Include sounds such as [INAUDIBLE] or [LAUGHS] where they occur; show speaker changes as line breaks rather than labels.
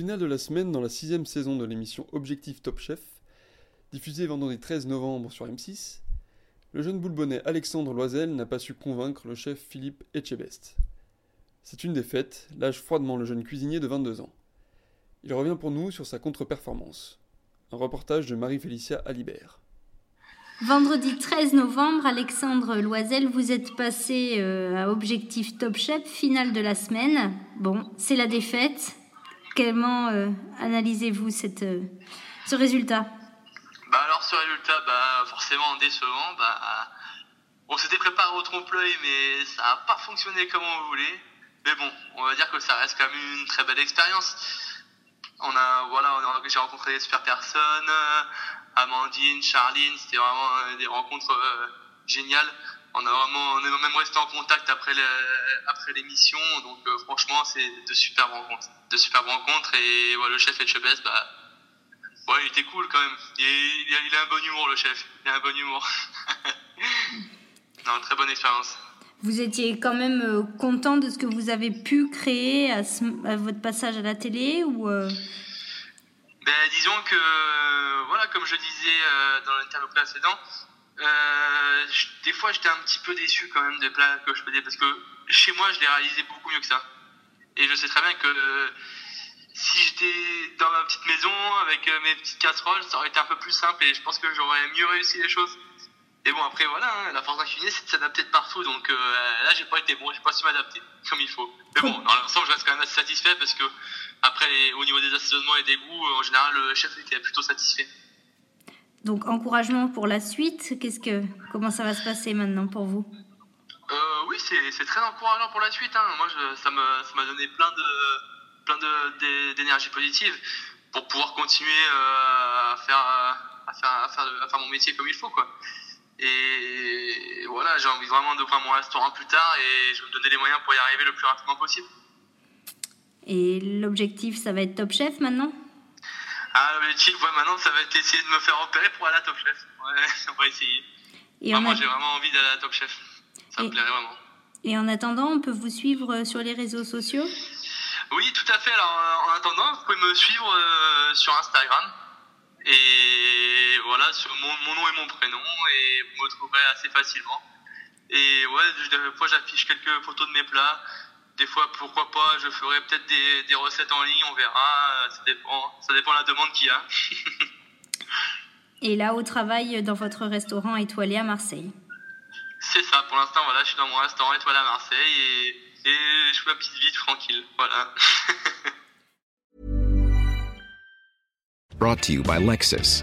finale de la semaine, dans la sixième saison de l'émission Objectif Top Chef, diffusée vendredi 13 novembre sur M6, le jeune boulebonnet Alexandre Loisel n'a pas su convaincre le chef Philippe Etchebest. C'est une défaite, lâche froidement le jeune cuisinier de 22 ans. Il revient pour nous sur sa contre-performance. Un reportage de Marie-Félicia Alibert.
Vendredi 13 novembre, Alexandre Loisel, vous êtes passé euh, à Objectif Top Chef, finale de la semaine. Bon, c'est la défaite. Comment euh, analysez-vous euh, ce résultat?
Bah alors ce résultat, bah forcément décevant. Bah, on s'était préparé au trompe-l'œil, mais ça n'a pas fonctionné comme on voulait. Mais bon, on va dire que ça reste quand même une très belle expérience. On a, voilà, on j'ai rencontré des super personnes, euh, Amandine, Charline, c'était vraiment des rencontres géniales. On a vraiment, on est même resté en contact après le, après l'émission, donc euh, franchement c'est de super rencontres, de super rencontres et ouais, le chef Etchebest, bah ouais il était cool quand même. Il, il, a, il a un bon humour le chef, il a un bon humour. [LAUGHS] non, très bonne expérience.
Vous étiez quand même euh, content de ce que vous avez pu créer à, ce- à votre passage à la télé ou euh,
Ben, disons que, voilà, comme je disais euh, dans l'interview précédent, euh, des fois j'étais un petit peu déçu quand même des plats que je faisais parce que chez moi je les réalisais beaucoup mieux que ça. Et je sais très bien que euh, si j'étais dans ma petite maison avec euh, mes petites casseroles, ça aurait été un peu plus simple et je pense que j'aurais mieux réussi les choses. Et bon, après, voilà, hein, la force cuisinier, c'est de s'adapter de partout. Donc là, j'ai pas été bon, j'ai pas su m'adapter comme il faut. Mais bon, dans l'ensemble, je reste quand même assez satisfait parce que, après, au niveau des assaisonnements et des goûts, en général, le chef était plutôt satisfait.
Donc encouragement pour la suite Qu'est-ce que comment ça va se passer maintenant pour vous?
Euh, oui, c'est très encourageant pour la suite. Hein. Moi, je, ça m'a ça donné plein de plein de- d'énergie positive pour pouvoir continuer euh, à faire à faire à faire, à faire mon métier comme il faut, quoi. Et voilà, j'ai envie vraiment d'ouvrir mon restaurant plus tard et je vais me donner les moyens pour y arriver le plus rapidement possible.
Et l'objectif, ça va être Top Chef maintenant?
Ah, l'objectif, ouais, maintenant, ça va être essayer de me faire opérer pour aller à Top Chef. Ouais, [LAUGHS] on va essayer.
Et
moi,
a-
j'ai vraiment envie d'aller à Top Chef. Ça me plairait vraiment.
et en attendant, on peut vous suivre sur les réseaux sociaux?
Oui, tout à fait. Alors, euh, en attendant, vous pouvez me suivre euh, sur Instagram. Et voilà, sur mon, mon nom et mon prénom. Et vous me trouverez assez facilement. Et ouais, des fois, j'affiche quelques photos de mes plats. Des fois, pourquoi pas, je ferai peut-être des, des recettes en ligne, on verra. Ça dépend, ça dépend de la demande qu'il y a. [LAUGHS]
Et là, au travail dans votre restaurant étoilé à Marseille.
C'est ça, pour l'instant, voilà, je suis dans mon restaurant étoile à Marseille et, et je fais ma petite vie tranquille. Voilà. [LAUGHS]
Brought to you by Lexus.